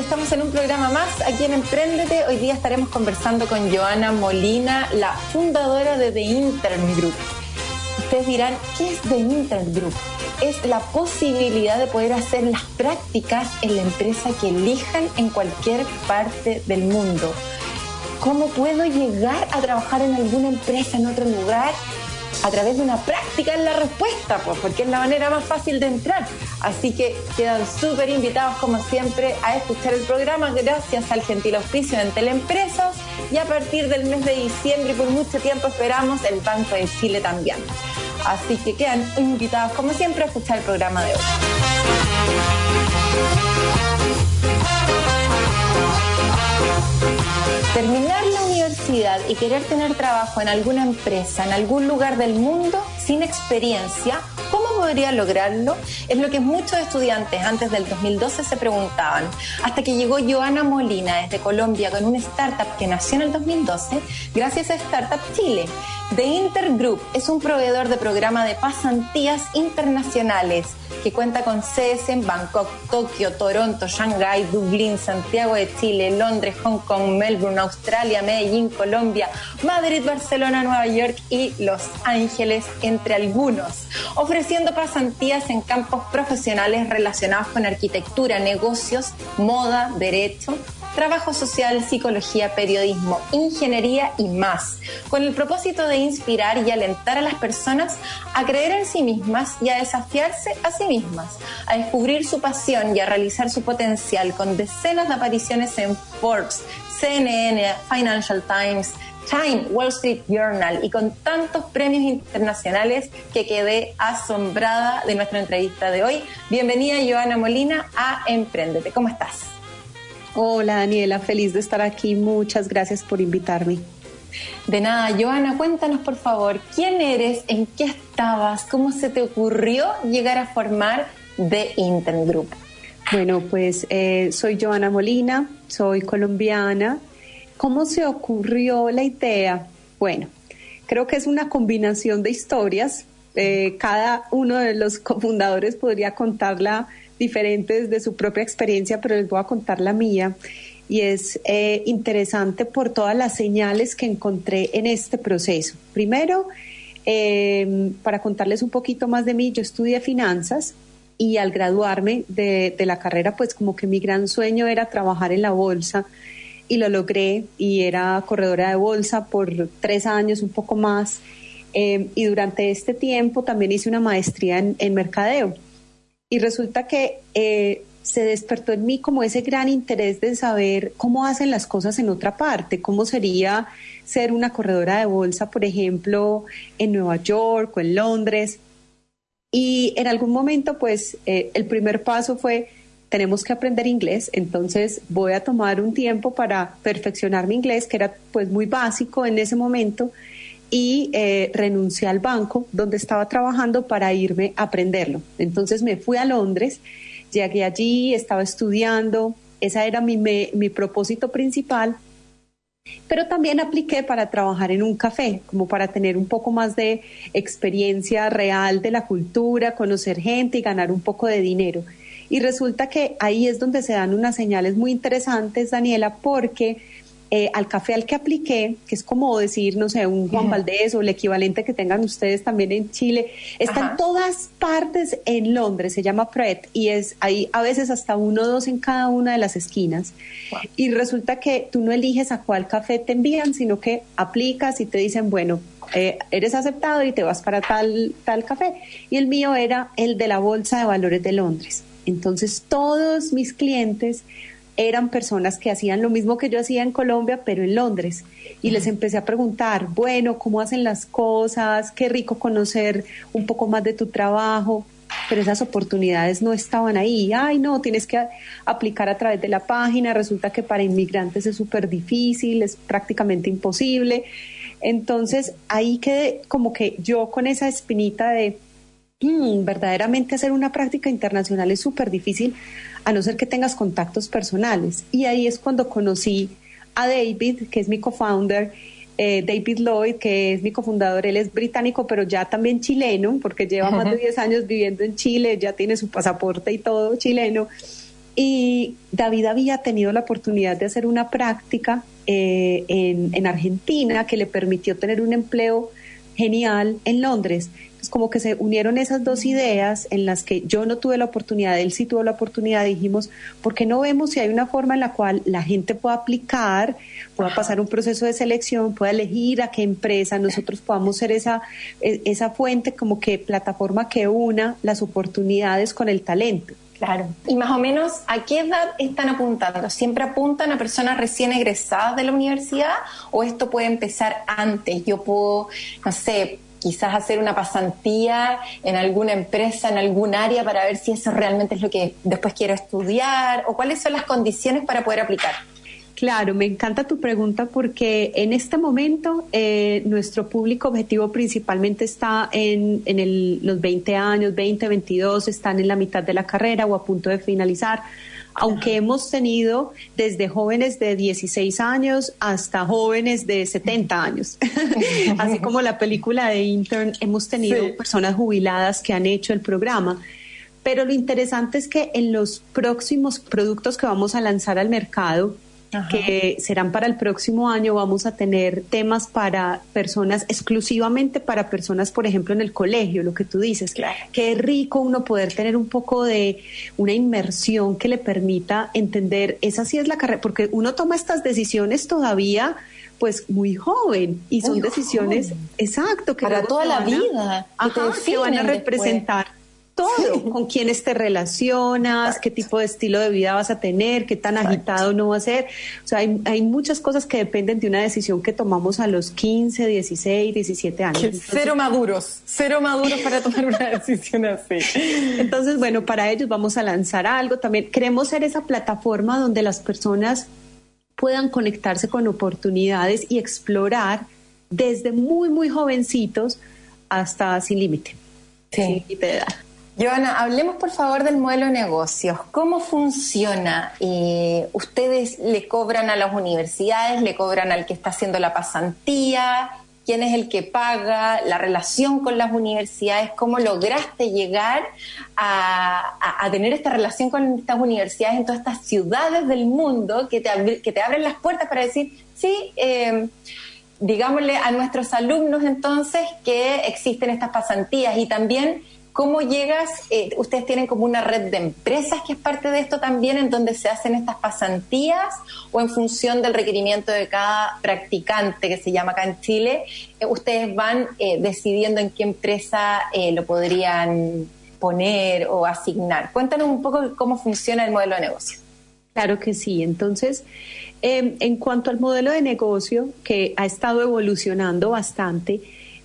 Estamos en un programa más aquí en Emprendete. Hoy día estaremos conversando con Joana Molina, la fundadora de The Intern Group. Ustedes dirán, ¿qué es The Intern Group? Es la posibilidad de poder hacer las prácticas en la empresa que elijan en cualquier parte del mundo. ¿Cómo puedo llegar a trabajar en alguna empresa en otro lugar? A través de una práctica es la respuesta, pues, porque es la manera más fácil de entrar. Así que quedan súper invitados, como siempre, a escuchar el programa gracias al gentil auspicio de Teleempresas y a partir del mes de diciembre y por mucho tiempo esperamos el Banco de Chile también. Así que quedan invitados, como siempre, a escuchar el programa de hoy. Terminar la universidad y querer tener trabajo en alguna empresa, en algún lugar del mundo, sin experiencia, ¿cómo podría lograrlo? Es lo que muchos estudiantes antes del 2012 se preguntaban. Hasta que llegó Joana Molina desde Colombia con una startup que nació en el 2012, gracias a Startup Chile. The Intergroup es un proveedor de programa de pasantías internacionales que cuenta con sedes en Bangkok, Tokio, Toronto, Shanghái, Dublín, Santiago de Chile, Londres, Hong Kong, Melbourne, Australia, Medellín, Colombia, Madrid, Barcelona, Nueva York y Los Ángeles, entre algunos, ofreciendo pasantías en campos profesionales relacionados con arquitectura, negocios, moda, derecho, trabajo social, psicología, periodismo, ingeniería y más, con el propósito de inspirar y alentar a las personas a creer en sí mismas y a desafiarse a sí mismas, a descubrir su pasión y a realizar su potencial con decenas de apariciones en Forbes, CNN, Financial Times, Time, Wall Street Journal y con tantos premios internacionales que quedé asombrada de nuestra entrevista de hoy. Bienvenida, Joana Molina, a Emprendete. ¿Cómo estás? Hola Daniela, feliz de estar aquí. Muchas gracias por invitarme. De nada, Joana, cuéntanos por favor, ¿quién eres? ¿En qué estabas? ¿Cómo se te ocurrió llegar a formar The Intern Group? Bueno, pues eh, soy Joana Molina, soy colombiana. ¿Cómo se ocurrió la idea? Bueno, creo que es una combinación de historias. Eh, cada uno de los cofundadores podría contarla diferentes de su propia experiencia, pero les voy a contar la mía. Y es eh, interesante por todas las señales que encontré en este proceso. Primero, eh, para contarles un poquito más de mí, yo estudié finanzas y al graduarme de, la carrera, pues como que mi gran sueño era trabajar en la bolsa y lo logré y era corredora de bolsa por tres años, un poco más. Eh, y durante este tiempo también hice una maestría en mercadeo y resulta que eh, se despertó en mí como ese gran interés de saber cómo hacen las cosas en otra parte, cómo sería ser una corredora de bolsa, por ejemplo, en Nueva York o en Londres. Y en algún momento, pues, eh, el primer paso fue, tenemos que aprender inglés, entonces voy a tomar un tiempo para perfeccionar mi inglés, que era pues muy básico en ese momento, y eh, renuncié al banco donde estaba trabajando para irme a aprenderlo. Entonces me fui a Londres, llegué allí, estaba estudiando, ese era mi, mi propósito principal, pero también apliqué para trabajar en un café, como para tener un poco más de experiencia real de la cultura, conocer gente y ganar un poco de dinero. Y resulta que ahí es donde se dan unas señales muy interesantes, Daniela, porque eh, al café al que apliqué, que es como decir, no sé, un Juan Valdés o el equivalente que tengan ustedes también en Chile, está en todas partes en Londres, se llama Pret y es ahí a veces hasta uno o dos en cada una de las esquinas. Y resulta que tú no eliges a cuál café te envían, sino que aplicas y te dicen, bueno, eh, eres aceptado y te vas para tal, tal café. Y el mío era el de la Bolsa de Valores de Londres. Entonces todos mis clientes eran personas que hacían lo mismo que yo hacía en Colombia, pero en Londres. Y les empecé a preguntar, bueno, ¿cómo hacen las cosas? Qué rico conocer un poco más de tu trabajo. pero esas oportunidades no estaban ahí. Ay, no, tienes que aplicar a través de la página, resulta que para inmigrantes es súper difícil, es prácticamente imposible. Entonces, ahí quedé como que yo con esa espinita de mm, verdaderamente hacer una práctica internacional es súper difícil, a no ser que tengas contactos personales. Y ahí es cuando conocí a David, que es mi co-founder, eh, David Lloyd, que es mi cofundador, él es británico, pero ya también chileno, porque lleva más de 10 años viviendo en Chile, ya tiene su pasaporte y todo chileno. Y David había tenido la oportunidad de hacer una práctica eh, en, en Argentina que le permitió tener un empleo genial en Londres. Como que se unieron esas dos ideas en las que yo no tuve la oportunidad, él sí tuvo la oportunidad, dijimos, ¿por qué no vemos si hay una forma en la cual la gente pueda aplicar, pueda pasar un proceso de selección, pueda elegir a qué empresa, nosotros podamos ser esa, e, esa fuente como que plataforma que una las oportunidades con el talento? Claro. Y más o menos, ¿a qué edad están apuntando? ¿Siempre apuntan a personas recién egresadas de la universidad o esto puede empezar antes? Yo puedo, no sé, quizás hacer una pasantía en alguna empresa, en algún área para ver si eso realmente es lo que después quiero estudiar o cuáles son las condiciones para poder aplicar. Claro, me encanta tu pregunta porque en este momento eh, nuestro público objetivo principalmente está en, los 20 años, 20, 22, están en la mitad de la carrera o a punto de finalizar aunque hemos tenido desde jóvenes de 16 años hasta jóvenes de 70 años. Así como la película de Intern, hemos tenido personas jubiladas que han hecho el programa. Pero lo interesante es que en los próximos productos que vamos a lanzar al mercado, que serán para el próximo año. Vamos a tener temas para personas, exclusivamente para personas, por ejemplo, en el colegio, lo que tú dices. Claro. Qué rico uno poder tener un poco de una inmersión que le permita entender, esa sí es la carrera, porque uno toma estas decisiones todavía pues muy joven y son decisiones exacto que para toda la vida que, van a representar todo, con quiénes te relacionas, qué tipo de estilo de vida vas a tener, qué tan agitado no va a ser. O sea, hay, muchas cosas que dependen de una decisión que tomamos a los 15, 16, 17 años. cero maduros, cero maduros para tomar una decisión así. Entonces, bueno, para ellos vamos a lanzar algo. También queremos ser esa plataforma donde las personas puedan conectarse con oportunidades y explorar desde muy, muy jovencitos hasta sin límite. Sí. Sin límite de edad. Joana, hablemos por favor del modelo de negocios. ¿Cómo funciona? Eh, ¿Ustedes le cobran a las universidades, le cobran al que está haciendo la pasantía? ¿Quién es el que paga? ¿La relación con las universidades? ¿Cómo lograste llegar a, tener esta relación con estas universidades en todas estas ciudades del mundo que te, que te abren las puertas para decir, sí, eh, digámosle a nuestros alumnos entonces que existen estas pasantías y también ¿Cómo llegas? Eh, ustedes tienen como una red de empresas que es parte de esto también, en donde se hacen estas pasantías o en función del requerimiento de cada practicante que se llama acá en Chile, eh, ustedes van eh, decidiendo en qué empresa lo podrían poner o asignar. Cuéntanos un poco cómo funciona el modelo de negocio. Claro que sí. Entonces, en cuanto al modelo de negocio, que ha estado evolucionando bastante,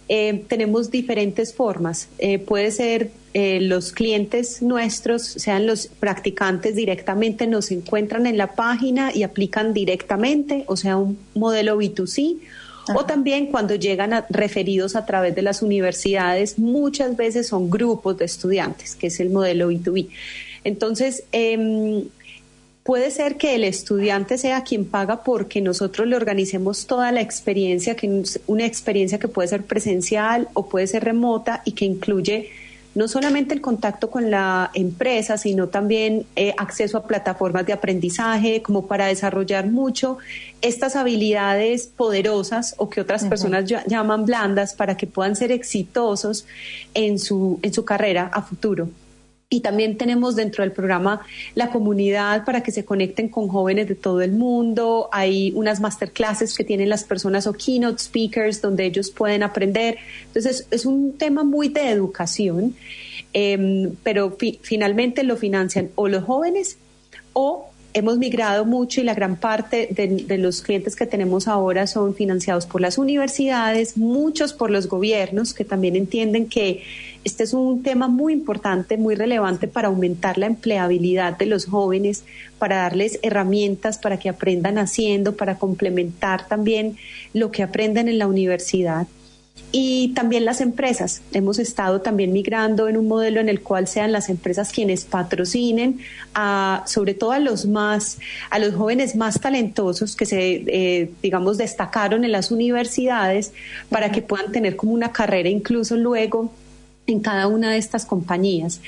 eh, tenemos diferentes formas. Eh, puede ser eh, los clientes nuestros, sean los practicantes directamente, nos encuentran en la página y aplican directamente, o sea, un modelo B2C. O también cuando llegan referidos a través de las universidades, muchas veces son grupos de estudiantes, que es el modelo B2B. Entonces, eh, Puede ser que el estudiante sea quien paga porque nosotros le organicemos toda la experiencia, que una experiencia que puede ser presencial o puede ser remota y que incluye no solamente el contacto con la empresa, sino también eh, acceso a plataformas de aprendizaje, como para desarrollar mucho estas habilidades poderosas o que otras personas llaman blandas para que puedan ser exitosos en su, en su carrera a futuro. Y también tenemos dentro del programa la comunidad para que se conecten con jóvenes de todo el mundo. Hay unas masterclasses que tienen las personas o keynote speakers donde ellos pueden aprender. Entonces es un tema muy de educación, em, pero finalmente lo financian o los jóvenes o hemos migrado mucho y la gran parte de, los clientes que tenemos ahora son financiados por las universidades, muchos por los gobiernos que también entienden que este es un tema muy importante, muy relevante para aumentar la empleabilidad de los jóvenes, para darles herramientas para que aprendan haciendo, para complementar también lo que aprenden en la universidad y también las empresas. Hemos estado también migrando en un modelo en el cual sean las empresas quienes patrocinen a, sobre todo a los más, a los jóvenes más talentosos que se, eh, digamos, destacaron en las universidades para que puedan tener como una carrera incluso luego en cada una de estas compañías.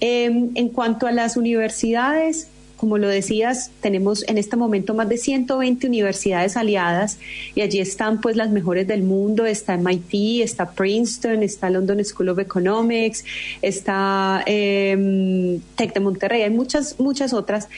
Em, en cuanto a las universidades, como lo decías, tenemos en este momento más de 120 universidades aliadas y allí están pues las mejores del mundo, está MIT, está Princeton, está London School of Economics, está eh, Tech de Monterrey, hay muchas, muchas otras.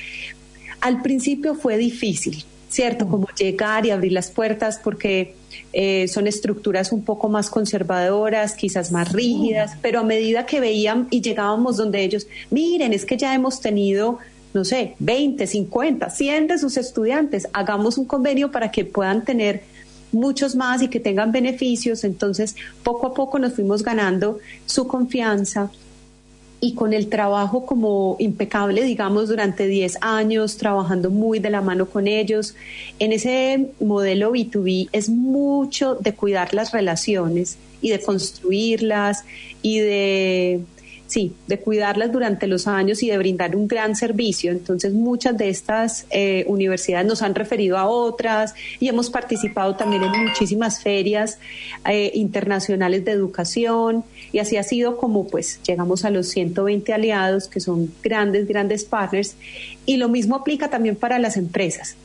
Al principio fue difícil, ¿cierto? Como llegar y abrir las puertas porque eh, son estructuras un poco más conservadoras, quizás más rígidas, pero a medida que veían y llegábamos donde ellos, miren, es que ya hemos tenido no sé, 20, 50, 100 de sus estudiantes, hagamos un convenio para que puedan tener muchos más y que tengan beneficios. Entonces, poco a poco nos fuimos ganando su confianza y con el trabajo como impecable, digamos, durante 10 años, trabajando muy de la mano con ellos. En ese modelo B2B es mucho de cuidar las relaciones y de construirlas y de sí, de cuidarlas durante los años y de brindar un gran servicio. Entonces, muchas de estas eh, universidades nos han referido a otras y hemos participado también en muchísimas ferias eh, internacionales de educación. Y así ha sido como pues llegamos a los 120 aliados que son grandes, grandes partners. Y lo mismo aplica también para las empresas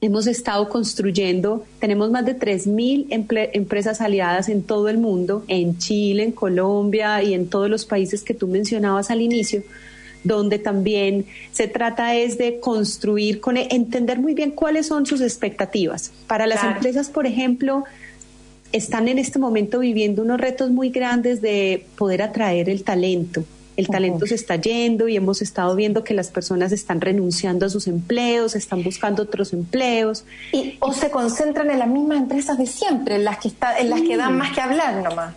hemos estado construyendo, tenemos más de 3.000 empresas aliadas en todo el mundo, en Chile, en Colombia y en todos los países que tú mencionabas al inicio, donde también se trata es de construir, con, e, entender muy bien cuáles son sus expectativas. Para las empresas, por ejemplo, están en este momento viviendo unos retos muy grandes de poder atraer el talento, el talento se está yendo y hemos estado viendo que las personas están renunciando a sus empleos, están buscando otros empleos. Y, o se concentran en las mismas empresas de siempre, en las que, está, en las que dan más que hablar nomás.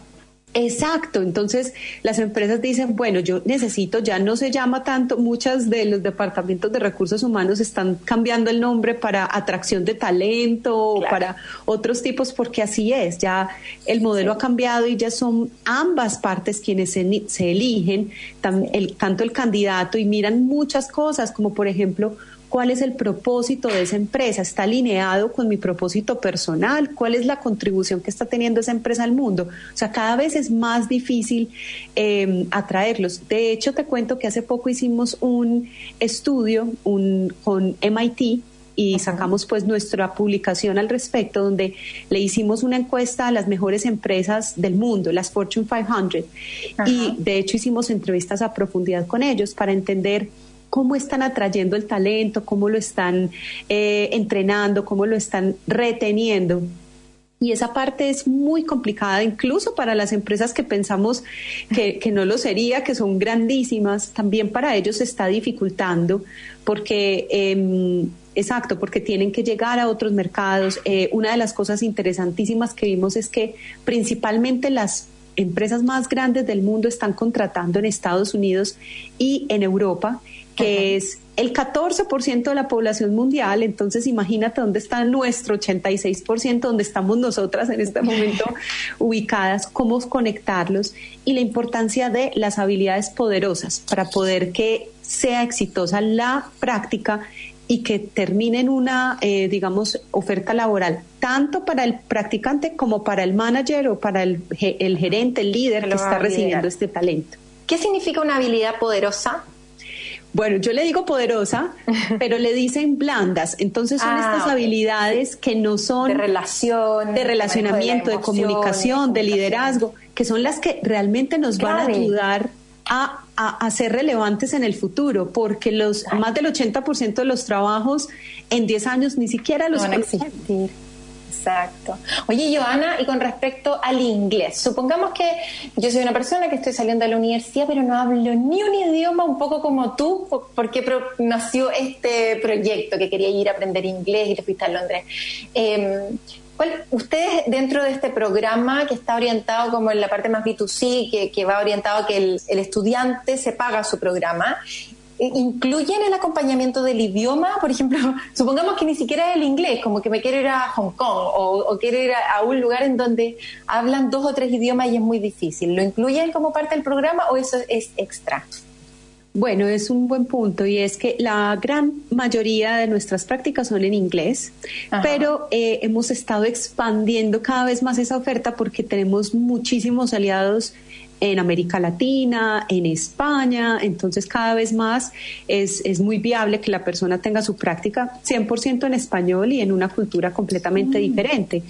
Exacto, entonces las empresas dicen, bueno, yo necesito, ya no se llama tanto, muchas de los departamentos de recursos humanos están cambiando el nombre para atracción de talento o para otros tipos, porque así es, ya el modelo ha cambiado y ya son ambas partes quienes se, se eligen, tanto el candidato y miran muchas cosas, como por ejemplo, cuál es el propósito de esa empresa, está alineado con mi propósito personal, cuál es la contribución que está teniendo esa empresa al mundo. O sea, cada vez es más difícil eh, atraerlos. De hecho, te cuento que hace poco hicimos un estudio un, con MIT y sacamos pues nuestra publicación al respecto donde le hicimos una encuesta a las mejores empresas del mundo, las Fortune 500 y de hecho hicimos entrevistas a profundidad con ellos para entender cómo están atrayendo el talento, cómo lo están eh, entrenando, cómo lo están reteniendo. Y esa parte es muy complicada, incluso para las empresas que pensamos que, no lo sería, que son grandísimas, también para ellos se está dificultando, porque, em, exacto, porque tienen que llegar a otros mercados. Eh, una de las cosas interesantísimas que vimos es que principalmente las empresas más grandes del mundo están contratando en Estados Unidos y en Europa que es el 14% de la población mundial, entonces imagínate dónde está nuestro 86%, donde estamos nosotras en este momento ubicadas, cómo conectarlos y la importancia de las habilidades poderosas para poder que sea exitosa la práctica y que termine en una, eh, digamos, oferta laboral, tanto para el practicante como para el manager o para el, el gerente, el líder que está recibiendo este talento. ¿Qué significa una habilidad poderosa? Bueno, yo le digo poderosa, pero le dicen blandas. Entonces son ah, estas habilidades que no son de relación, de relacionamiento, de, comunicación, de, liderazgo, que son las que realmente nos van a ayudar a, a, ser relevantes en el futuro, porque los más del 80% de los trabajos en 10 años ni siquiera los van a existir. Exacto. Oye, Joana, y con respecto al inglés, supongamos que yo soy una persona que estoy saliendo de la universidad, pero no hablo ni un idioma un poco como tú, porque nació este proyecto que quería ir a aprender inglés y te fuiste a Londres. Eh, ustedes dentro de este programa que está orientado como en la parte más B2C, que, va orientado a que el, estudiante se paga su programa, ¿incluyen el acompañamiento del idioma? Por ejemplo, supongamos que ni siquiera es el inglés, como que me quiero ir a Hong Kong o, o quiero ir a, un lugar en donde hablan dos o tres idiomas y es muy difícil. ¿Lo incluyen como parte del programa o eso es extra? Bueno, es un buen punto y es que la gran mayoría de nuestras prácticas son en inglés, pero eh, hemos estado expandiendo cada vez más esa oferta porque tenemos muchísimos aliados en América Latina, en España, entonces cada vez más es, es muy viable que la persona tenga su práctica 100% en español y en una cultura completamente mm. diferente.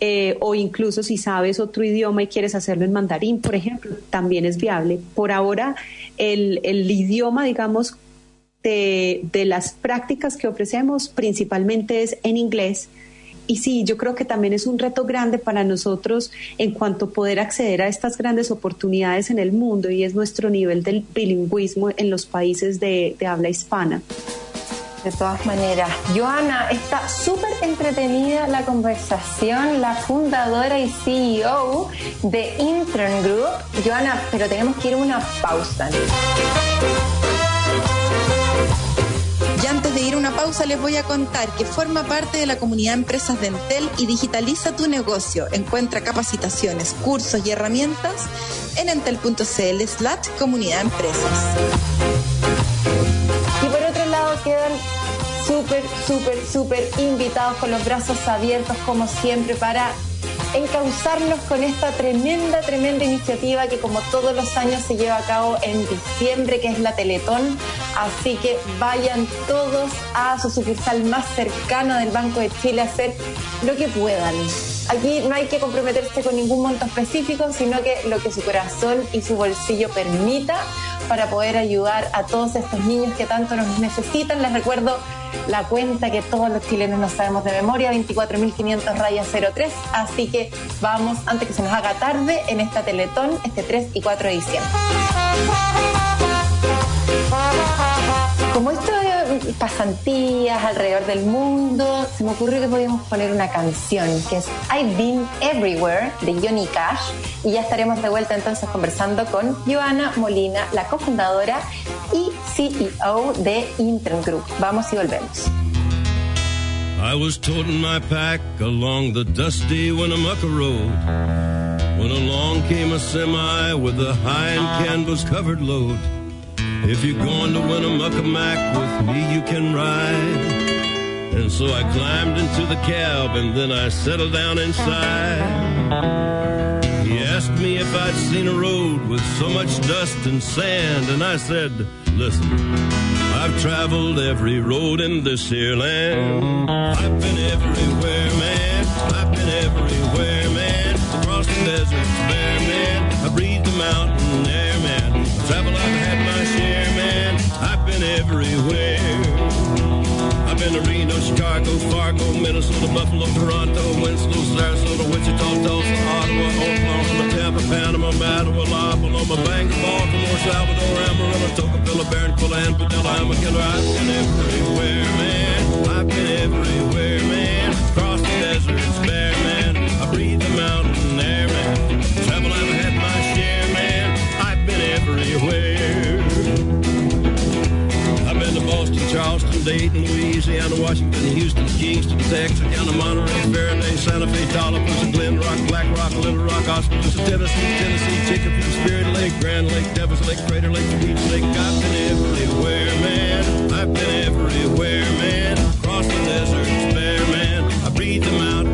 Eh, o incluso si sabes otro idioma y quieres hacerlo en mandarín, por ejemplo, también es viable. Por ahora, el, el idioma, digamos, de, de, las prácticas que ofrecemos principalmente es en inglés. Y sí, yo creo que también es un reto grande para nosotros en cuanto a poder acceder a estas grandes oportunidades en el mundo y es nuestro nivel del bilingüismo en los países de, habla hispana. De todas maneras, Joana, está súper entretenida la conversación, la fundadora y CEO de Intern Group. Joana, pero tenemos que ir a una pausa. Y de ir a una pausa les voy a contar que forma parte de la comunidad empresas de Entel y digitaliza tu negocio. Encuentra capacitaciones, cursos y herramientas en entel.cl slash comunidad empresas quedan súper, súper, súper invitados con los brazos abiertos como siempre para encauzarnos con esta tremenda, tremenda iniciativa que como todos los años se lleva a cabo en diciembre, que es la Teletón. Así que vayan todos a su sucursal más cercana del Banco de Chile a hacer lo que puedan. Aquí no hay que comprometerse con ningún monto específico, sino que lo que su corazón y su bolsillo permita para poder ayudar a todos estos niños que tanto nos necesitan. Les recuerdo la cuenta que todos los chilenos no sabemos de memoria, 24.500 rayas 03. Así que vamos, antes que se nos haga tarde, en esta Teletón, este 3 y 4 de diciembre. Pasantías alrededor del mundo, se me ocurrió que podíamos poner una canción que es I've Been Everywhere de Johnny Cash y ya estaremos de vuelta entonces conversando con Joana Molina, la cofundadora y CEO de Intern Group. Vamos y volvemos. I was toting my pack along the dusty Winnemucca Road when along came a semi with a high and canvas covered load. If you're going to Winnemucca Mac with me, you can ride. And so I climbed into the cab and then I settled down inside. He asked me if I'd seen a road with so much dust and sand, and I said, Listen, I've traveled every road in this here land. I've been everywhere, man. I've been everywhere, man. Across the deserts, bare man. I breathe the mountain air, man. Travel, I've had my share, man. I've been everywhere. I've been to Reno, Chicago, Fargo, Minnesota, Buffalo, Toronto, Winslow, Sarasota, Wichita, Tulsa, Ottawa, Oklahoma, Tampa, Panama, Mattawa, Loma, Bangor, Baltimore, Salvador, Amarillo, Tocopilla, Barranquilla, and Padilla, I'm a killer. I've been everywhere, man. I've been everywhere, man. Across the deserts, bare, man. Dayton, Louisiana, Washington, Houston, Kingston, Texas, down to Monterey, Faraday, Santa Fe, Tallapoosa, Glen Rock, Black Rock, Little Rock, Oskaloosa, Tennessee, Tennessee, Chicopee, Spirit Lake, Grand Lake, Devils Lake, Crater Lake, Beach Lake. I've been everywhere, man. I've been everywhere, man. Across the deserts, bare man. I breathe the mountain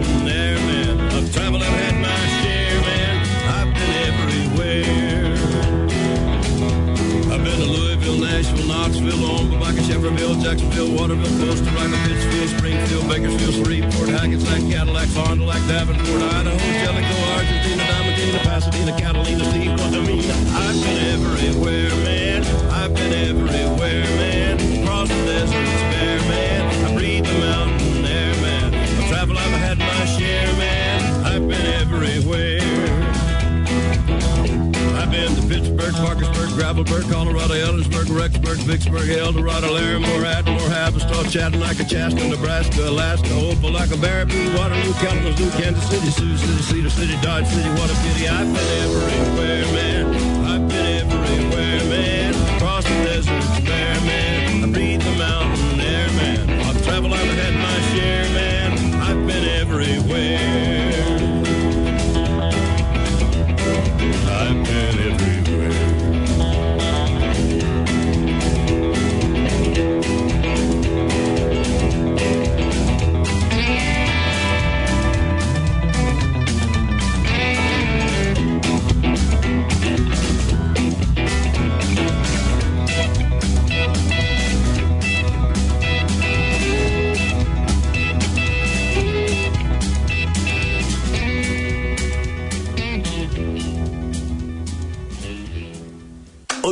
Knoxville, Omaha, Chevrolet, Jacksonville, Waterville, Costa Rica, Pittsfield, Springfield, Bakersfield, Shreveport, Hackensack, Cadillac, Fond du Lac, Davenport, Idaho, Jellicoe, Argentina, Diamantina, Pasadena, Catalina, Steve, Guatemala. I've been everywhere, man. I've been everywhere, man. Across the deserts, bare, man. I breathe the mountain air, man. I've traveled, I've had my share. Pittsburgh, Parkersburg, Gravelburg, Colorado, Ellensburg, Rexburg, Vicksburg, Eldorado, Larimore, Atmore, Havistaw, Chattanooga, Chasta, Nebraska, Alaska, Opelika, Baraboo, Waterloo, Kalamazoo, Kansas City, Sioux City, Cedar City, Dodge City, what a pity. I've been everywhere, man. I've been everywhere, man. Across the deserts,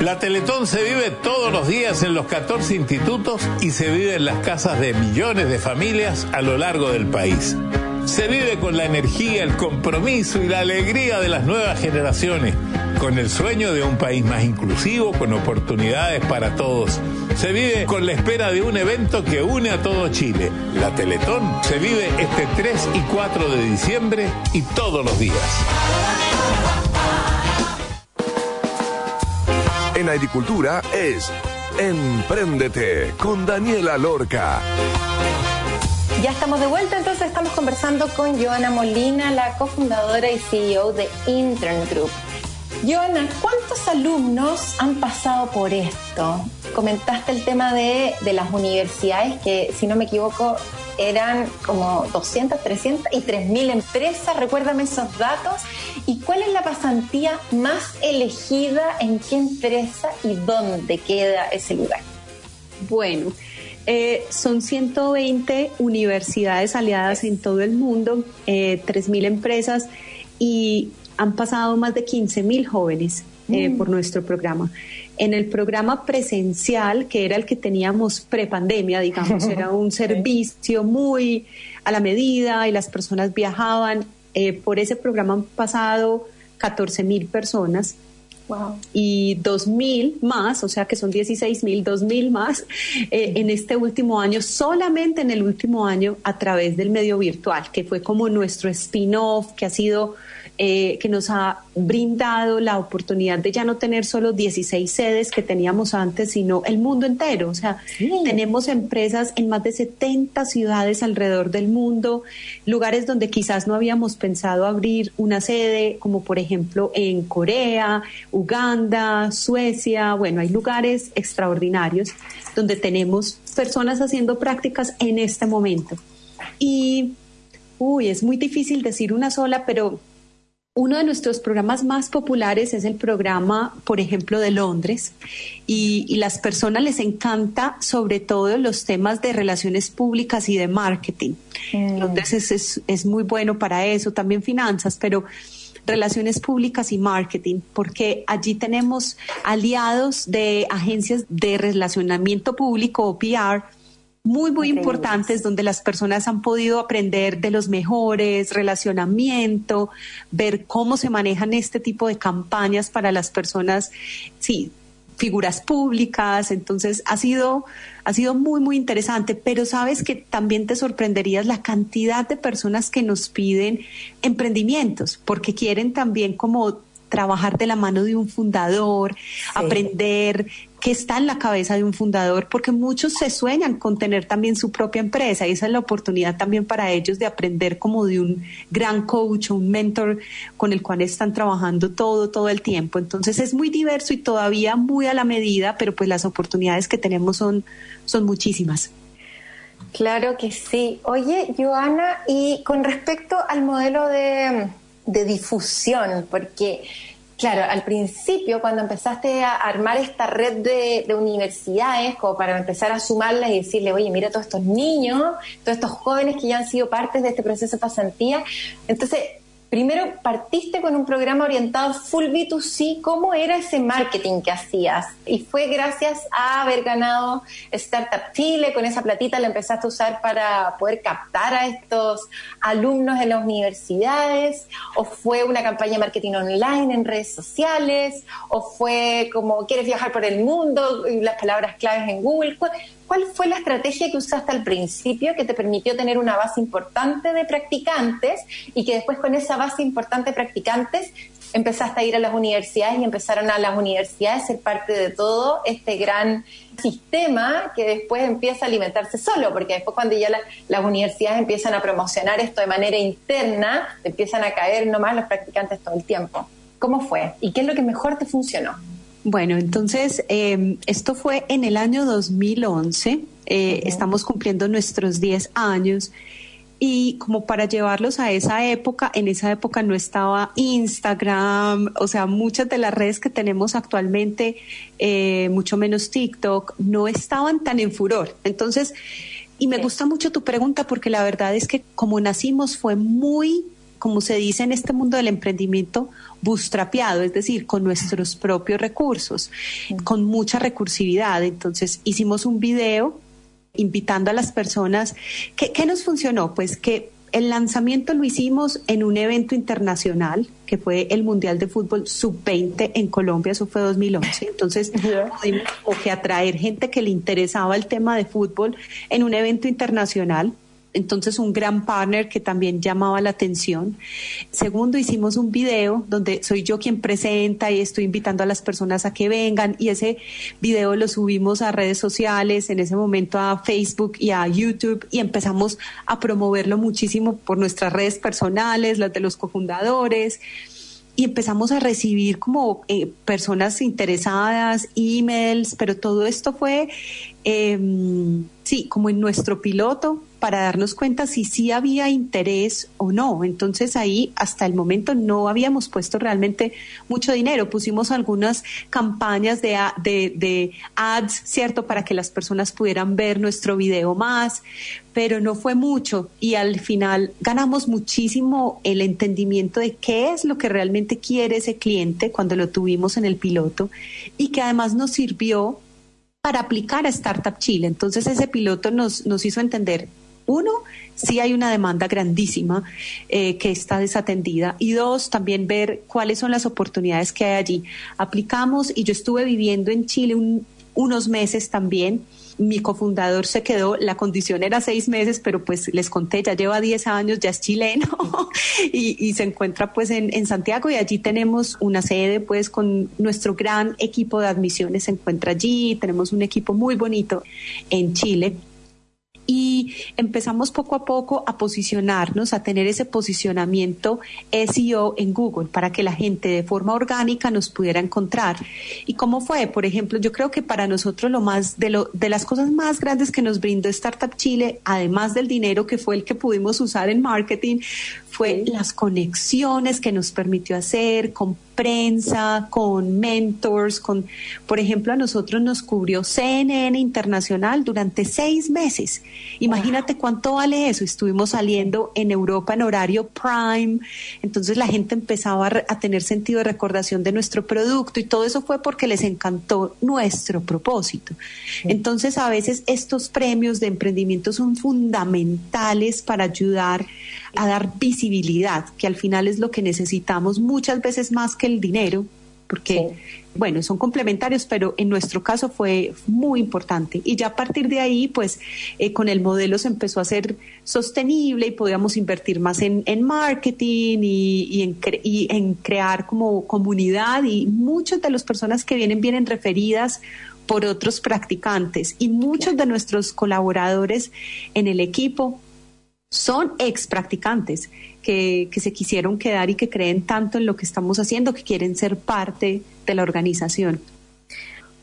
La Teletón se vive todos los días en los 14 institutos y se vive en las casas de millones de familias a lo largo del país. Se vive con la energía, el compromiso y la alegría de las nuevas generaciones, con el sueño de un país más inclusivo, con oportunidades para todos. Se vive con la espera de un evento que une a todo Chile. La Teletón se vive este 3 y 4 de diciembre y todos los días. En agricultura es Empréndete con Daniela Lorca. Ya estamos de vuelta, entonces estamos conversando con Joana Molina, la cofundadora y CEO de Intern Group. Joana, ¿cuántos alumnos han pasado por esto? Comentaste el tema de, de las universidades, que si no me equivoco eran como 200, 300 y 3.000 empresas. Recuérdame esos datos. ¿Y cuál es la pasantía más elegida en qué empresa y dónde queda ese lugar? Bueno, eh, son 120 universidades aliadas en todo el mundo, eh, 3.000 empresas y han pasado más de 15.000 jóvenes eh, por nuestro programa. En el programa presencial, que era el que teníamos prepandemia, digamos, era un servicio muy a la medida y las personas viajaban. eh, por ese programa han pasado 14.000 personas Wow. y 2.000 más, o sea que son 16.000, 2.000 más eh, en este último año, solamente en el último año a través del medio virtual, que fue como nuestro spin-off, que ha sido, eh, que nos ha brindado la oportunidad de ya no tener solo 16 sedes que teníamos antes, sino el mundo entero. O sea, tenemos empresas en más de 70 ciudades alrededor del mundo, lugares donde quizás no habíamos pensado abrir una sede, como por ejemplo en Corea, Uganda, Suecia, bueno, hay lugares extraordinarios donde tenemos personas haciendo prácticas en este momento. Y, uy, es muy difícil decir una sola, pero uno de nuestros programas más populares es el programa, por ejemplo, de Londres, y, y las personas les encanta sobre todo los temas de relaciones públicas y de marketing. Londres es, es, es muy bueno para eso, también finanzas, pero relaciones públicas y marketing, porque allí tenemos aliados de agencias de relacionamiento público o PR muy, muy importantes donde las personas han podido aprender de los mejores, relacionamiento, ver cómo se manejan este tipo de campañas para las personas, sí, figuras públicas, entonces ha sido, ha sido muy, muy interesante, pero sabes que también te sorprenderías la cantidad de personas que nos piden emprendimientos, porque quieren también como trabajar de la mano de un fundador, aprender qué está en la cabeza de un fundador, porque muchos se sueñan con tener también su propia empresa y esa es la oportunidad también para ellos de aprender como de un gran coach o un mentor con el cual están trabajando todo, todo el tiempo. Entonces es muy diverso y todavía muy a la medida, pero pues las oportunidades que tenemos son, son muchísimas. Claro que sí. Oye, Joana, y con respecto al modelo de, de difusión, porque Claro, al principio, cuando empezaste a armar esta red de, de, universidades, como para empezar a sumarlas y decirle, oye, mira todos estos niños, todos estos jóvenes que ya han sido partes de este proceso de pasantía. Entonces, primero partiste con un programa orientado full B2C, ¿cómo era ese marketing que hacías? Y fue gracias a haber ganado Startup Chile, con esa platita la empezaste a usar para poder captar a estos alumnos en las universidades, o fue una campaña de marketing online en redes sociales, o fue como quieres viajar por el mundo las palabras claves en Google. ¿Cuál fue la estrategia que usaste al principio que te permitió tener una base importante de practicantes y que después con esa base importante de practicantes empezaste a ir a las universidades y empezaron a las universidades a ser parte de todo este gran sistema que después empieza a alimentarse solo, porque después cuando ya las universidades empiezan a promocionar esto de manera interna, empiezan a caer nomás los practicantes todo el tiempo. ¿Cómo fue? ¿Y qué es lo que mejor te funcionó? Bueno, entonces em, esto fue en el año 2011, eh, estamos cumpliendo nuestros 10 años y como para llevarlos a esa época, en esa época no estaba Instagram, o sea, muchas de las redes que tenemos actualmente, eh, mucho menos TikTok, no estaban tan en furor. Entonces, y me gusta mucho tu pregunta porque la verdad es que como nacimos fue muy, como se dice en este mundo del emprendimiento, bustrapeado, es decir, con nuestros propios recursos, con mucha recursividad. Entonces hicimos un video invitando a las personas. ¿Qué, nos funcionó? Pues que el lanzamiento lo hicimos en un evento internacional que fue el Mundial de Fútbol Sub-20 en Colombia, eso fue 2011. Entonces, pudimos que atraer gente que le interesaba el tema de fútbol en un evento internacional entonces un gran partner que también llamaba la atención. Segundo, hicimos un video donde soy yo quien presenta y estoy invitando a las personas a que vengan y ese video lo subimos a redes sociales, en ese momento a Facebook y a YouTube y empezamos a promoverlo muchísimo por nuestras redes personales, las de los cofundadores y empezamos a recibir como eh, personas interesadas, emails, pero todo esto fue, eh, sí, como en nuestro piloto, para darnos cuenta si sí había interés o no. Entonces ahí hasta el momento no habíamos puesto realmente mucho dinero. Pusimos algunas campañas de, de, de ads, ¿cierto? Para que las personas pudieran ver nuestro video más, pero no fue mucho y al final ganamos muchísimo el entendimiento de qué es lo que realmente quiere ese cliente cuando lo tuvimos en el piloto y que además nos sirvió para aplicar a Startup Chile. Entonces ese piloto nos, nos hizo entender uno, sí hay una demanda grandísima eh, que está desatendida y dos, también ver cuáles son las oportunidades que hay allí. Aplicamos y yo estuve viviendo en Chile unos meses también. Mi cofundador se quedó, la condición era seis meses, pero pues les conté, ya lleva diez años, ya es chileno y, se encuentra pues en, en Santiago y allí tenemos una sede pues con nuestro gran equipo de admisiones se encuentra allí, tenemos un equipo muy bonito en Chile y empezamos poco a poco a posicionarnos, a tener ese posicionamiento SEO en Google para que la gente de forma orgánica nos pudiera encontrar. ¿Y cómo fue? Por ejemplo, yo creo que para nosotros lo más de lo de las cosas más grandes que nos brindó Startup Chile, además del dinero que fue el que pudimos usar en marketing, fue las conexiones que nos permitió hacer con prensa, con mentors, con, por ejemplo, a nosotros nos cubrió CNN Internacional durante seis meses. Imagínate cuánto vale eso. Estuvimos saliendo en Europa en horario prime, entonces la gente empezaba a tener sentido de recordación de nuestro producto y todo eso fue porque les encantó nuestro propósito. Entonces a veces estos premios de emprendimiento son fundamentales para ayudar a dar visibilidad, que al final es lo que necesitamos muchas veces más que el dinero, porque, bueno, son complementarios, pero en nuestro caso fue muy importante. Y ya a partir de ahí, pues, eh, con el modelo se empezó a ser sostenible y podíamos invertir más en, en marketing y, en y en crear como comunidad. Y muchas de las personas que vienen vienen referidas por otros practicantes y muchos de nuestros colaboradores en el equipo son ex practicantes que, se quisieron quedar y que creen tanto en lo que estamos haciendo que quieren ser parte de la organización.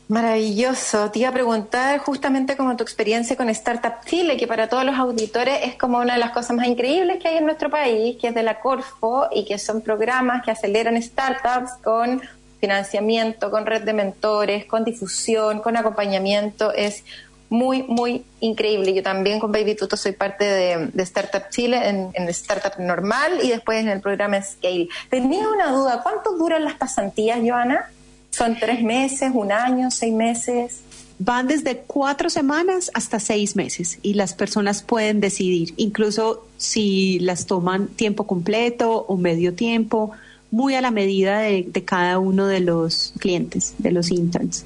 Maravilloso. Te iba a preguntar justamente como tu experiencia con Startup Chile, que para todos los auditores es como una de las cosas más increíbles que hay en nuestro país, que es de la Corfo y que son programas que aceleran startups con financiamiento, con red de mentores, con difusión, con acompañamiento. Es muy, muy increíble. Yo también con Baby Tuto soy parte de, Startup Chile en, en, Startup Normal y después en el programa Scale. Tenía una duda, ¿cuánto duran las pasantías, Joana? ¿Son tres meses, un año, seis meses? Van desde cuatro semanas hasta seis meses y las personas pueden decidir, incluso si las toman tiempo completo o medio tiempo, muy a la medida de, de cada uno de los clientes, de los interns.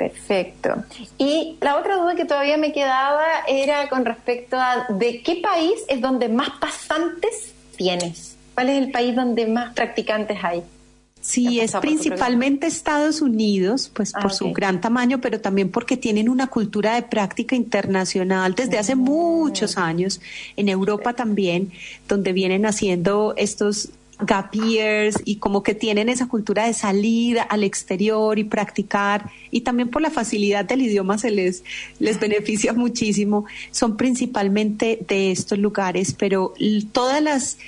Perfecto. Y la otra duda que todavía me quedaba era con respecto a de qué país es donde más pasantes tienes. ¿Cuál es el país donde más practicantes hay? Sí, es principalmente Estados Unidos, pues por ah, su gran tamaño, pero también porque tienen una cultura de práctica internacional desde hace mm. muchos años. En Europa también, donde vienen haciendo estos y como que tienen esa cultura de salir al exterior y practicar y también por la facilidad del idioma se les, les beneficia muchísimo. Son principalmente de estos lugares, pero todas las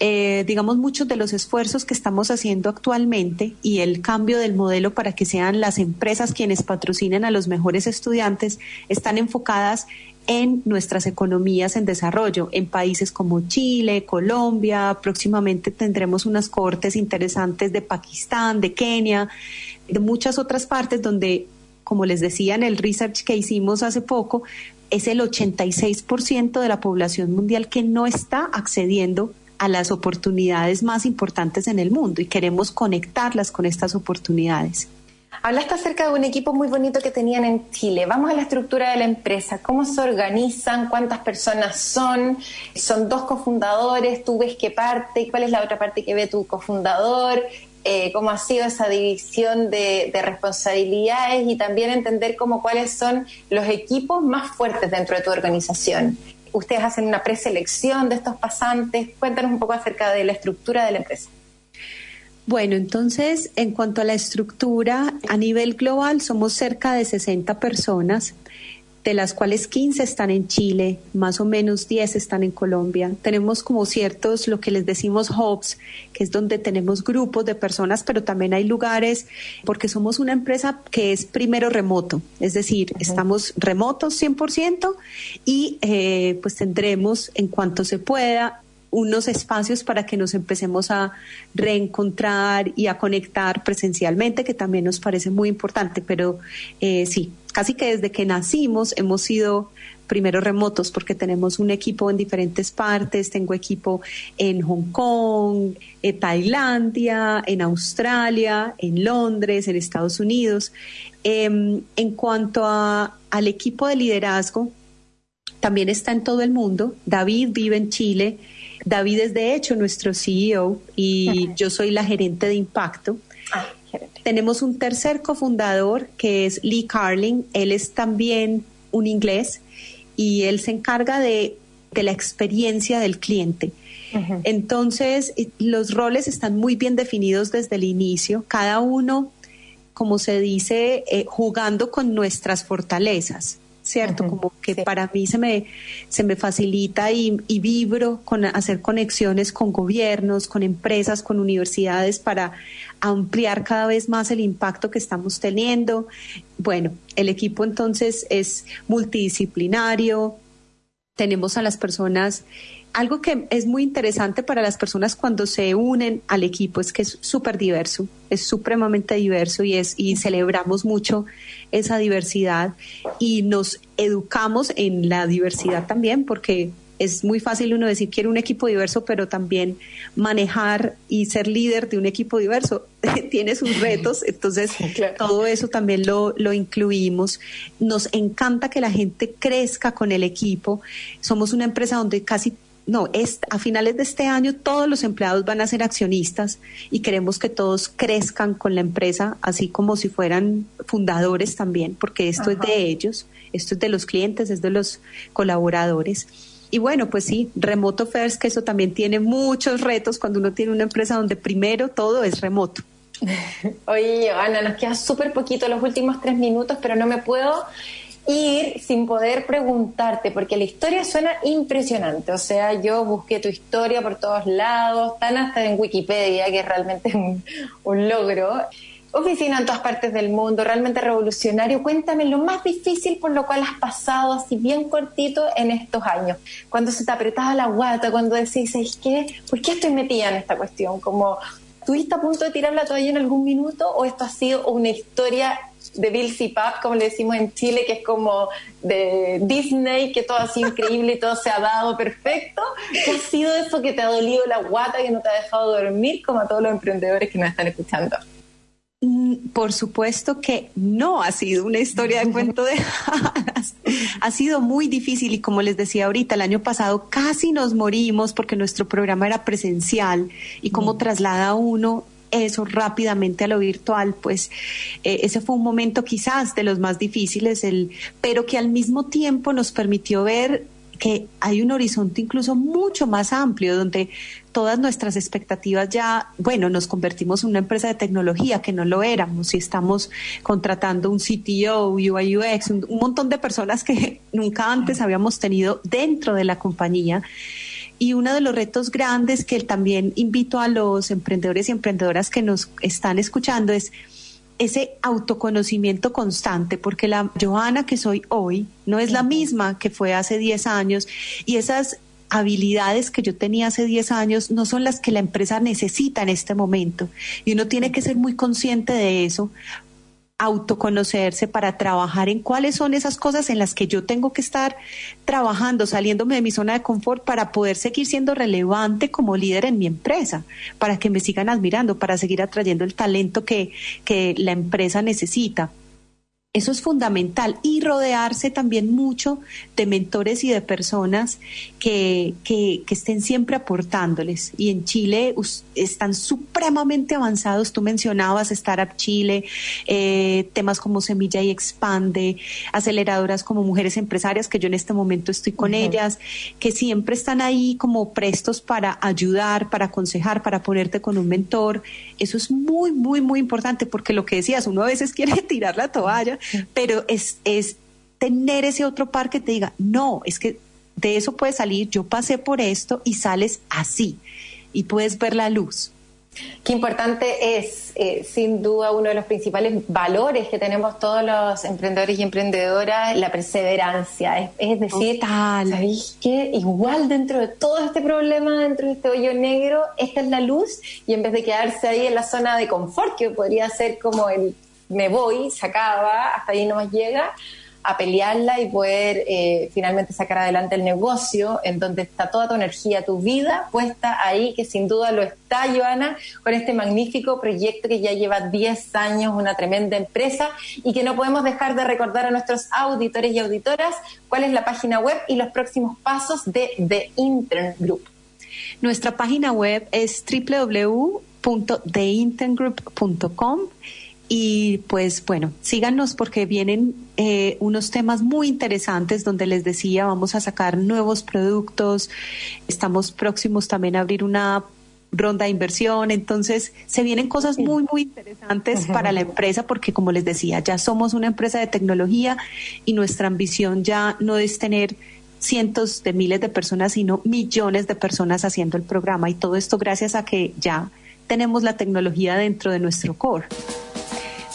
eh, digamos, muchos de los esfuerzos que estamos haciendo actualmente y el cambio del modelo para que sean las empresas quienes patrocinen a los mejores estudiantes están enfocadas en nuestras economías en desarrollo, en países como Chile, Colombia, próximamente tendremos unas cortes interesantes de Pakistán, de Kenia, de muchas otras partes donde, como les decía en el research que hicimos hace poco, es el 86% de la población mundial que no está accediendo a las oportunidades más importantes en el mundo y queremos conectarlas con estas oportunidades. Hablaste acerca de un equipo muy bonito que tenían en Chile. Vamos a la estructura de la empresa. ¿Cómo se organizan? ¿Cuántas personas son? Son dos cofundadores. ¿Tú ves qué parte? ¿Cuál es la otra parte que ve tu cofundador? Eh, ¿Cómo ha sido esa división de, de, responsabilidades? Y también entender cómo cuáles son los equipos más fuertes dentro de tu organización ustedes hacen una preselección de estos pasantes. Cuéntanos un poco acerca de la estructura de la empresa. Bueno, entonces, en cuanto a la estructura, a nivel global somos cerca de 60 personas de las cuales 15 están en Chile, más o menos 10 están en Colombia. Tenemos como ciertos, lo que les decimos hubs, que es donde tenemos grupos de personas, pero también hay lugares, porque somos una empresa que es primero remoto, es decir, estamos remotos 100% y eh, pues tendremos en cuanto se pueda unos espacios para que nos empecemos a reencontrar y a conectar presencialmente, que también nos parece muy importante, pero eh, sí, casi que desde que nacimos hemos sido primero remotos porque tenemos un equipo en diferentes partes, tengo equipo en Hong Kong, en Tailandia, en Australia, en Londres, en Estados Unidos. Em, en cuanto a, al equipo de liderazgo, también está en todo el mundo. David vive en Chile, David es de hecho nuestro CEO y yo soy la gerente de impacto. Ah, Tenemos un tercer cofundador que es Lee Carling. Él es también un inglés y él se encarga de, la experiencia del cliente. Entonces, los roles están muy bien definidos desde el inicio, cada uno, como se dice, eh, jugando con nuestras fortalezas. ¿Cierto? Como que para mí se me, se me facilita y, y, vibro con hacer conexiones con gobiernos, con empresas, con universidades para ampliar cada vez más el impacto que estamos teniendo. Bueno, el equipo entonces es multidisciplinario, tenemos a las personas algo que es muy interesante para las personas cuando se unen al equipo es que es súper diverso, es supremamente diverso y es y celebramos mucho esa diversidad y nos educamos en la diversidad también porque es muy fácil uno decir quiero un equipo diverso, pero también manejar y ser líder de un equipo diverso tiene sus retos, entonces todo eso también lo, lo incluimos. Nos encanta que la gente crezca con el equipo. Somos una empresa donde casi no, es, a finales de este año todos los empleados van a ser accionistas y queremos que todos crezcan con la empresa, así como si fueran fundadores también, porque esto es de ellos, esto es de los clientes, es de los colaboradores. Y bueno, pues sí, remoto first, que eso también tiene muchos retos cuando uno tiene una empresa donde primero todo es remoto. Oye, Ana, nos queda súper poquito los últimos tres minutos, pero no me puedo ir sin poder preguntarte, porque la historia suena impresionante. O sea, yo busqué tu historia por todos lados, tan hasta en Wikipedia, que es realmente un, un logro. Oficina en todas partes del mundo, realmente revolucionario. Cuéntame lo más difícil por lo cual has pasado así bien cortito en estos años. Cuando se te apretaba la guata, cuando decís, ¿qué? ¿por qué estoy metida en esta cuestión? Como, ¿Estuviste a punto de tirar la toalla en algún minuto o esto ha sido una historia de Bill Pap, como le decimos en Chile, que es como de Disney, que todo ha sido increíble y todo se ha dado perfecto? ¿Qué ha sido eso que te ha dolido la guata, que no te ha dejado dormir, como a todos los emprendedores que nos están escuchando? Mm, por supuesto que no ha sido una historia de cuento de hadas. Ha sido muy difícil y como les decía ahorita, el año pasado casi nos morimos porque nuestro programa era presencial y como mm. traslada uno eso rápidamente a lo virtual, pues eh, ese fue un momento quizás de los más difíciles, el, pero que al mismo tiempo nos permitió ver que hay un horizonte incluso mucho más amplio, donde todas nuestras expectativas ya, bueno, nos convertimos en una empresa de tecnología que no lo éramos y estamos contratando un CTO, UI UX, un, un montón de personas que nunca antes habíamos tenido dentro de la compañía. Y uno de los retos grandes que también invito a los emprendedores y emprendedoras que nos están escuchando es ese autoconocimiento constante, porque la Johanna que soy hoy no es la misma que fue hace 10 años y esas habilidades que yo tenía hace 10 años no son las que la empresa necesita en este momento. Y uno tiene que ser muy consciente de eso autoconocerse, para trabajar en cuáles son esas cosas en las que yo tengo que estar trabajando, saliéndome de mi zona de confort para poder seguir siendo relevante como líder en mi empresa, para que me sigan admirando, para seguir atrayendo el talento que, que la empresa necesita. Eso es fundamental y rodearse también mucho de mentores y de personas que, que, estén siempre aportándoles. Y en Chile están supremamente avanzados. Tú mencionabas Startup Chile, eh, temas como Semilla y Expande, aceleradoras como Mujeres Empresarias, que yo en este momento estoy con ellas, que siempre están ahí como prestos para ayudar, para aconsejar, para ponerte con un mentor. Eso es muy, muy, muy importante porque lo que decías, uno a veces quiere tirar la toalla pero es, es tener ese otro par que te diga, no, es que de eso puede salir, yo pasé por esto y sales así y puedes ver la luz. Qué importante es, eh, sin duda, uno de los principales valores que tenemos todos los emprendedores y emprendedoras, la perseverancia. Es, decir, ¿sabéis qué? Igual dentro de todo este problema, dentro de este hoyo negro, esta es la luz y en vez de quedarse ahí en la zona de confort, que podría ser como el me voy, se acaba, hasta ahí no más llega, a pelearla y poder eh, finalmente sacar adelante el negocio en donde está toda tu energía, tu vida puesta ahí, que sin duda lo está, Joana, con este magnífico proyecto que ya lleva 10 años, una tremenda empresa y que no podemos dejar de recordar a nuestros auditores y auditoras cuál es la página web y los próximos pasos de The Intern Group. Nuestra página web es www.theinterngroup.com y pues bueno, síganos porque vienen eh, unos temas muy interesantes donde les decía, vamos a sacar nuevos productos, estamos próximos también a abrir una ronda de inversión, entonces se vienen cosas muy, muy interesantes para la empresa porque como les decía, ya somos una empresa de tecnología y nuestra ambición ya no es tener cientos de miles de personas, sino millones de personas haciendo el programa. Y todo esto gracias a que ya tenemos la tecnología dentro de nuestro core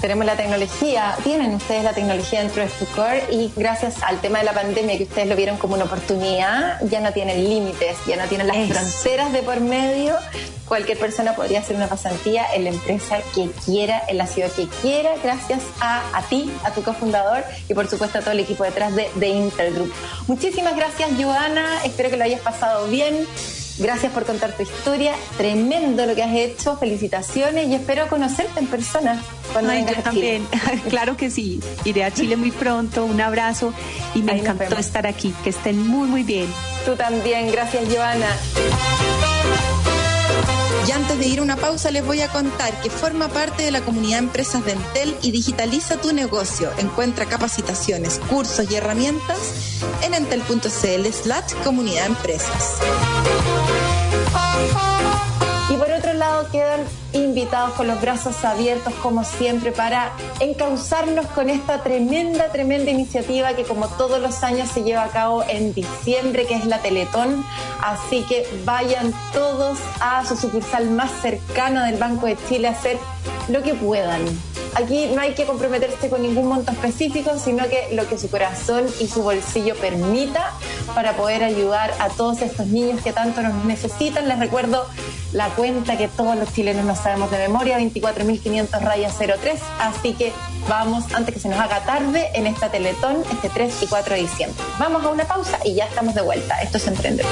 tenemos la tecnología, tienen ustedes la tecnología dentro de su core y gracias al tema de la pandemia que ustedes lo vieron como una oportunidad, ya no tienen límites, ya no tienen las fronteras de por medio. Cualquier persona podría hacer una pasantía en la empresa que quiera, en la ciudad que quiera, gracias a, a ti, a tu cofundador y por supuesto a todo el equipo detrás de, de Intergroup. Muchísimas gracias, Joana. Espero que lo hayas pasado bien. Gracias por contar tu historia. Tremendo lo que has hecho. Felicitaciones y espero conocerte en persona cuando vengas también. claro que sí. Iré a Chile muy pronto. Un abrazo y me encantó estar aquí. Que estén muy, muy bien. Tú también. Gracias, Joana. Y antes de ir a una pausa les voy a contar que forma parte de la comunidad de empresas de Entel y digitaliza tu negocio. Encuentra capacitaciones, cursos y herramientas en entel.cl slash comunidad empresas. Y por otro lado quedan invitados con los brazos abiertos como siempre para encauzarnos con esta tremenda, tremenda iniciativa que como todos los años se lleva a cabo en diciembre, que es la Teletón. Así que vayan todos a su sucursal más cercana del Banco de Chile a hacer lo que puedan. Aquí no hay que comprometerse con ningún monto específico, sino que lo que su corazón y su bolsillo permita para poder ayudar a todos estos niños que tanto nos necesitan. Les recuerdo la cuenta que todos los chilenos nos sabemos de memoria, 24.500 rayas 03. Así que vamos, antes que se nos haga tarde, en esta Teletón, este 3 y 4 de diciembre. Vamos a una pausa y ya estamos de vuelta. Esto es Emprendedor.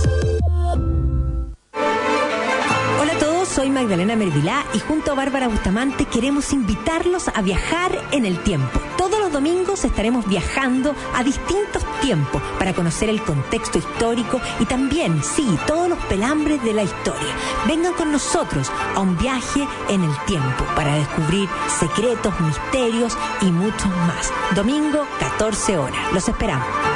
Hola a todos, soy Magdalena Mervilá y junto a Bárbara Bustamante queremos invitarlos a viajar en el tiempo. Todos los domingos estaremos viajando a distintos tiempos para conocer el contexto histórico y también, sí, todos los pelambres de la historia. Vengan con nosotros a un viaje en el tiempo para descubrir secretos, misterios y muchos más. Domingo, 14 horas. Los esperamos.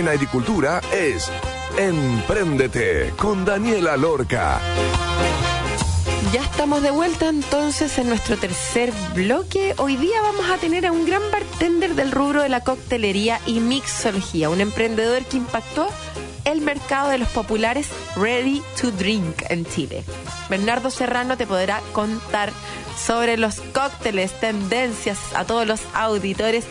En agricultura es Empréndete con Daniela Lorca. Ya estamos de vuelta entonces en nuestro tercer bloque. Hoy día vamos a tener a un gran bartender del rubro de la coctelería y mixología, un emprendedor que impactó el mercado de los populares ready to drink en Chile. Bernardo Serrano te podrá contar sobre los cócteles, tendencias a todos los auditores,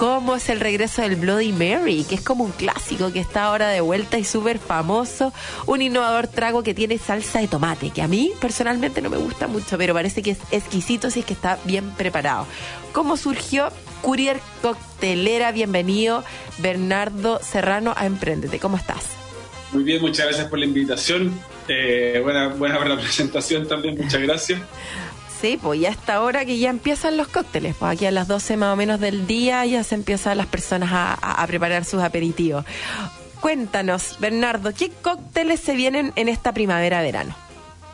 cómo es el regreso del Bloody Mary, que es como un clásico que está ahora de vuelta y súper famoso, un innovador trago que tiene salsa de tomate, que a mí personalmente no me gusta mucho, pero parece que es exquisito si es que está bien preparado. ¿Cómo surgió Courier Coctelera? Bienvenido, Bernardo Serrano, a Emprendete. ¿Cómo estás? Muy bien, muchas gracias por la invitación. Eh, buena, buena la presentación también, muchas gracias. Sí, pues ya esta hora que ya empiezan los cócteles, pues aquí a las 12 más o menos del día ya se empiezan las personas a, a- a preparar sus aperitivos. Cuéntanos, Bernardo, ¿qué cócteles se vienen en esta primavera-verano?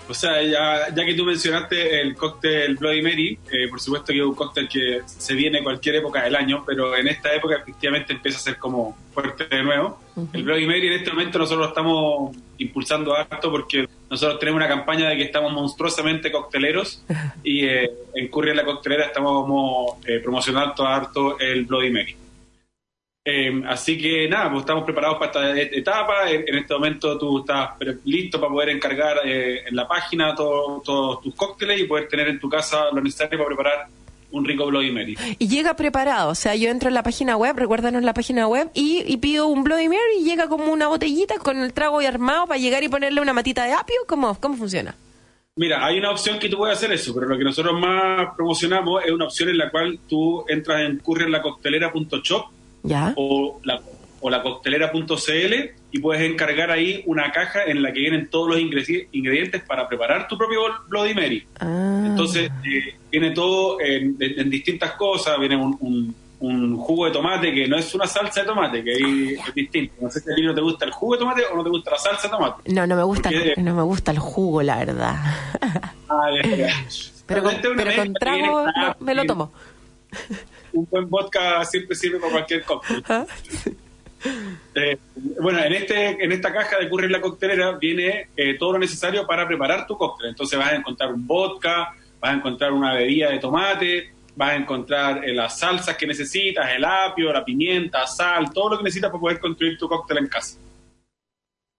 O sea, ya, ya que tú mencionaste el cóctel Bloody Mary, eh, por supuesto que es un cóctel que se viene en cualquier época del año, pero en esta época efectivamente empieza a ser como fuerte de nuevo. El Bloody Mary en este momento nosotros lo estamos impulsando harto porque nosotros tenemos una campaña de que estamos monstruosamente cocteleros y eh, en Curry en la coctelera estamos como, eh, promocionando harto el Bloody Mary. Eh, así que nada, pues estamos preparados para esta et- etapa. En, en este momento tú estás listo para poder encargar eh, en la página todo- todos tus cócteles y poder tener en tu casa lo necesario para preparar un rico Bloody Mary. Y llega preparado, o sea, yo entro en la página web, recuérdanos la página web, y, y pido un Bloody Mary y llega como una botellita con el trago y armado para llegar y ponerle una matita de apio. ¿Cómo, cómo funciona? Mira, hay una opción que tú puedes hacer eso, pero lo que nosotros más promocionamos es una opción en la cual tú entras en curryenlacoctelera.shop ¿Ya? o la, o la coctelera.cl y puedes encargar ahí una caja en la que vienen todos los ingredientes para preparar tu propio Bloody Mary. Ah. Entonces, eh, viene todo en, en- en distintas cosas. Viene un, un- un jugo de tomate que no es una salsa de tomate, que ahí es distinto. No sé si a ti no te gusta el jugo de tomate o no te gusta la salsa de tomate. No, no me gusta, Porque- el, no me gusta el jugo, la verdad. Ah, ya, ya. Pero con, pero con trago no, me lo tomo. Un buen vodka siempre sirve para cualquier cóctel. Eh, bueno, en este en esta caja de Curry en la coctelera viene eh, todo lo necesario para preparar tu cóctel. Entonces vas a encontrar un vodka, vas a encontrar una bebida de tomate, vas a encontrar eh, las salsas que necesitas, el apio, la pimienta, sal, todo lo que necesitas para poder construir tu cóctel en casa.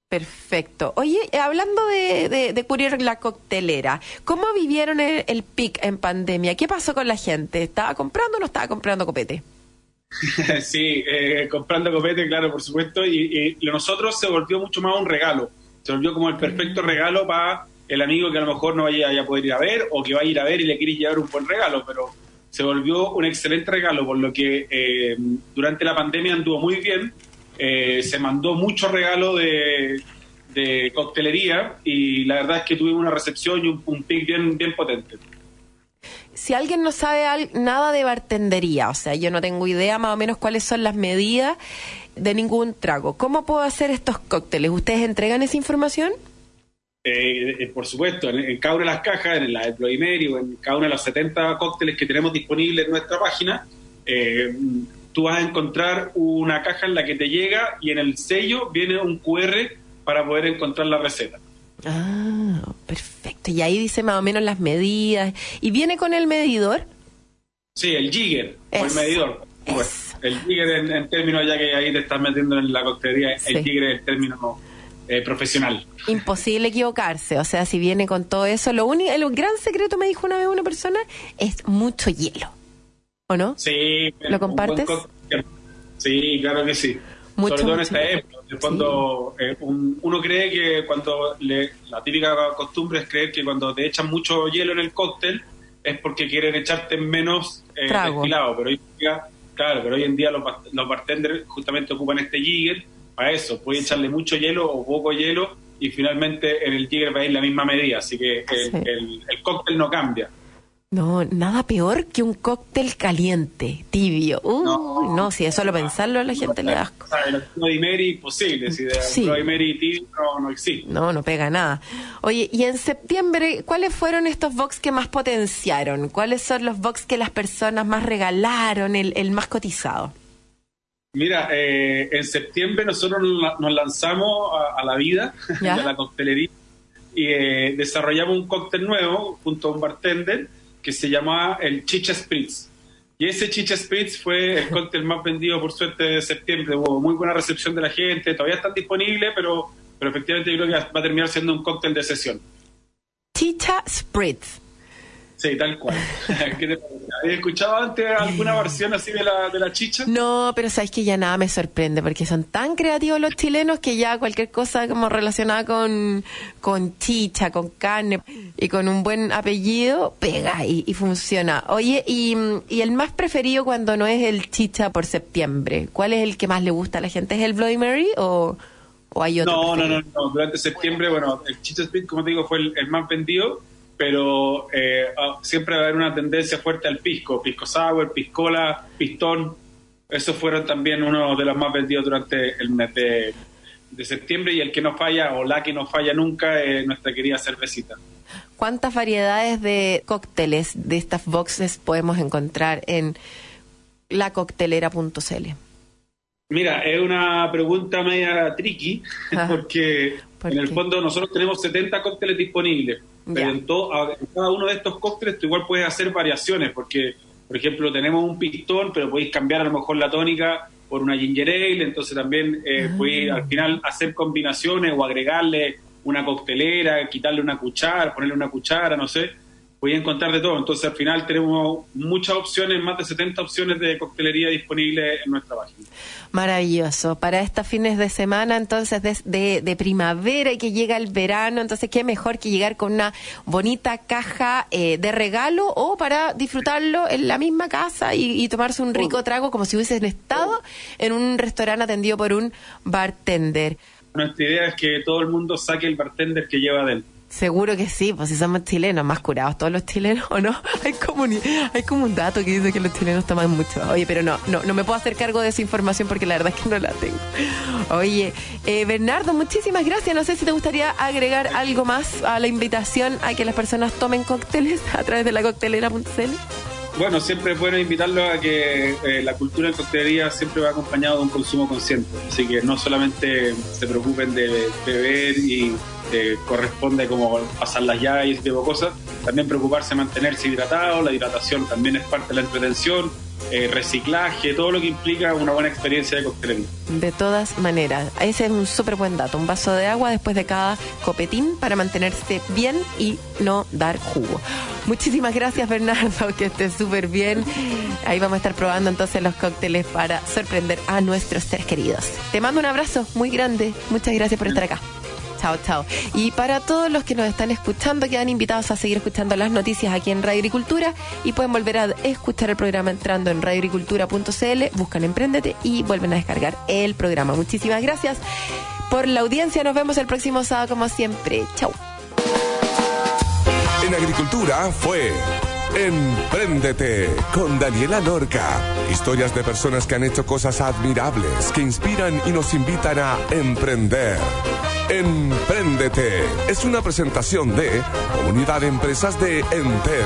Perfecto. Oye, hablando de, de, de Courier la coctelera, ¿cómo vivieron el, el pic en pandemia? ¿Qué pasó con la gente? ¿Estaba comprando o no estaba comprando copete? sí, eh, comprando copete, claro, por supuesto, y, y nosotros se volvió mucho más un regalo. Se volvió como el perfecto regalo para el amigo que a lo mejor no vaya a poder ir a ver o que va a ir a ver y le quiere llevar un buen regalo, pero se volvió un excelente regalo, por lo que eh, durante la pandemia anduvo muy bien. Eh, se mandó mucho regalo de, de coctelería y la verdad es que tuvimos una recepción y un, un pic bien, bien potente. Si alguien no sabe al- nada de bartendería, o sea, yo no tengo idea más o menos cuáles son las medidas de ningún trago, ¿cómo puedo hacer estos cócteles? ¿Ustedes entregan esa información? Eh, eh, por supuesto, en, en cada una de las cajas, en la de Bloody Mary o en cada uno de los 70 cócteles que tenemos disponibles en nuestra página, eh, tú vas a encontrar una caja en la que te llega y en el sello viene un QR para poder encontrar la receta. Ah, perfecto. Y ahí dice más o menos las medidas. ¿Y viene con el medidor? Sí, el jigger, o el medidor. Eso. el jigger en, en términos, ya que ahí te estás metiendo en la coctelería, Sí. el jigger es el término eh, profesional. Imposible equivocarse. O sea, si viene con todo eso, lo único, el gran secreto me dijo una vez una persona es mucho hielo. ¿O no? Sí. ¿Lo compartes? Sí, claro que sí. Mucho, Sobre todo en esta época. de Cuando eh, un- uno cree que cuando le- la típica costumbre es creer que cuando te echan mucho hielo en el cóctel es porque quieren echarte menos eh, destilado. Pero hoy en día, claro, pero hoy en día los, los bartenders justamente ocupan este jigger para eso. Puedes echarle mucho hielo o poco hielo y finalmente en el jigger va a ir la misma medida. Así que el, Sí. el- el cóctel no cambia. No, nada peor que un cóctel caliente, tibio. Uy, no, No. si eso lo pensarlo a la gente le da asco. O sea, el Bloody Mary imposible, si de Sí. Tibio no, no existe. No, no pega nada. Oye, y en septiembre, ¿cuáles fueron estos box que más potenciaron? ¿Cuáles son los box que las personas más regalaron, el, el más cotizado? Mira, eh, en septiembre nosotros nos nos lanzamos a, a la vida ¿Ya? de la coctelería y eh, desarrollamos un cóctel nuevo junto a un bartender que se llamaba el Chicha Spritz. Y ese Chicha Spritz fue el cóctel más vendido por suerte de septiembre. Hubo muy buena recepción de la gente, todavía están disponibles, pero, pero efectivamente yo creo que va a terminar siendo un cóctel de sesión. Chicha Spritz. Sí, tal cual. ¿Habías escuchado antes alguna versión así de la, de la chicha? No, pero sabes que ya nada me sorprende porque son tan creativos los chilenos que ya cualquier cosa como relacionada con, con chicha, con carne y con un buen apellido pega y, y funciona. Oye, y, y el más preferido cuando no es el chicha por septiembre, ¿cuál es el que más le gusta a la gente? ¿Es el Bloody Mary o, o hay otro? No, no, preferido? no, no. Durante septiembre, bueno, el Chicha Split, como te digo, fue el, el más vendido, pero eh, ah, siempre va a haber una tendencia fuerte al pisco. Pisco sour, piscola, pistón. Esos fueron también uno de los más vendidos durante el mes de, de septiembre y el que no falla, o la que no falla nunca, es nuestra querida cervecita. ¿Cuántas variedades de cócteles de estas boxes podemos encontrar en lacoctelera.cl? Mira, es una pregunta media tricky, Ajá. porque ¿Por en el fondo nosotros tenemos 70 cócteles disponibles, pero en, todo, en cada uno de estos cócteles tú igual puedes hacer variaciones, porque, por ejemplo, tenemos un pistón, pero podéis cambiar a lo mejor la tónica por una ginger ale, entonces también eh, Ah. podéis al final hacer combinaciones o agregarle una coctelera, quitarle una cuchara, ponerle una cuchara, no sé, podéis encontrar de todo. Entonces al final tenemos muchas opciones, más de 70 opciones de coctelería disponibles en nuestra página. Maravilloso. Para estos fines de semana, entonces, de, de- de primavera y que llega el verano, entonces, qué mejor que llegar con una bonita caja eh, de regalo o para disfrutarlo en la misma casa y, y tomarse un rico trago como si hubiesen estado en un restaurante atendido por un bartender. Nuestra idea es que todo el mundo saque el bartender que lleva adentro. Seguro que sí, pues si somos chilenos, más curados todos los chilenos, ¿o no? Hay como, un- hay como un dato que dice que los chilenos toman mucho. Oye, pero no, no, no me puedo hacer cargo de esa información porque la verdad es que no la tengo. Oye, eh, Bernardo, muchísimas gracias. No sé si te gustaría agregar algo más a la invitación a que las personas tomen cócteles a través de la coctelera.cl. Bueno, siempre es bueno invitarlos a que eh, la cultura de coctelería siempre va acompañado de un consumo consciente. Así que no solamente se preocupen de beber y eh, corresponde como pasar las llaves y ese tipo de cosas, también preocuparse de mantenerse hidratado. La hidratación también es parte de la entretención, eh, reciclaje, todo lo que implica una buena experiencia de coctelería. De todas maneras, ese es un súper buen dato. Un vaso de agua después de cada copetín para mantenerse bien y no dar jugo. Muchísimas gracias, Bernardo, que estés súper bien. Ahí vamos a estar probando entonces los cócteles para sorprender a nuestros seres queridos. Te mando un abrazo muy grande. Muchas gracias por estar acá. Chao, chao. Y para todos los que nos están escuchando, quedan invitados a seguir escuchando las noticias aquí en Radio Agricultura y pueden volver a escuchar el programa entrando en radioagricultura.cl, buscan Emprendete y vuelven a descargar el programa. Muchísimas gracias por la audiencia. Nos vemos el próximo sábado como siempre. Chao. En Agricultura fue Empréndete con Daniela Lorca. Historias de personas que han hecho cosas admirables, que inspiran y nos invitan a emprender. Empréndete es una presentación de Comunidad de Empresas de Entel.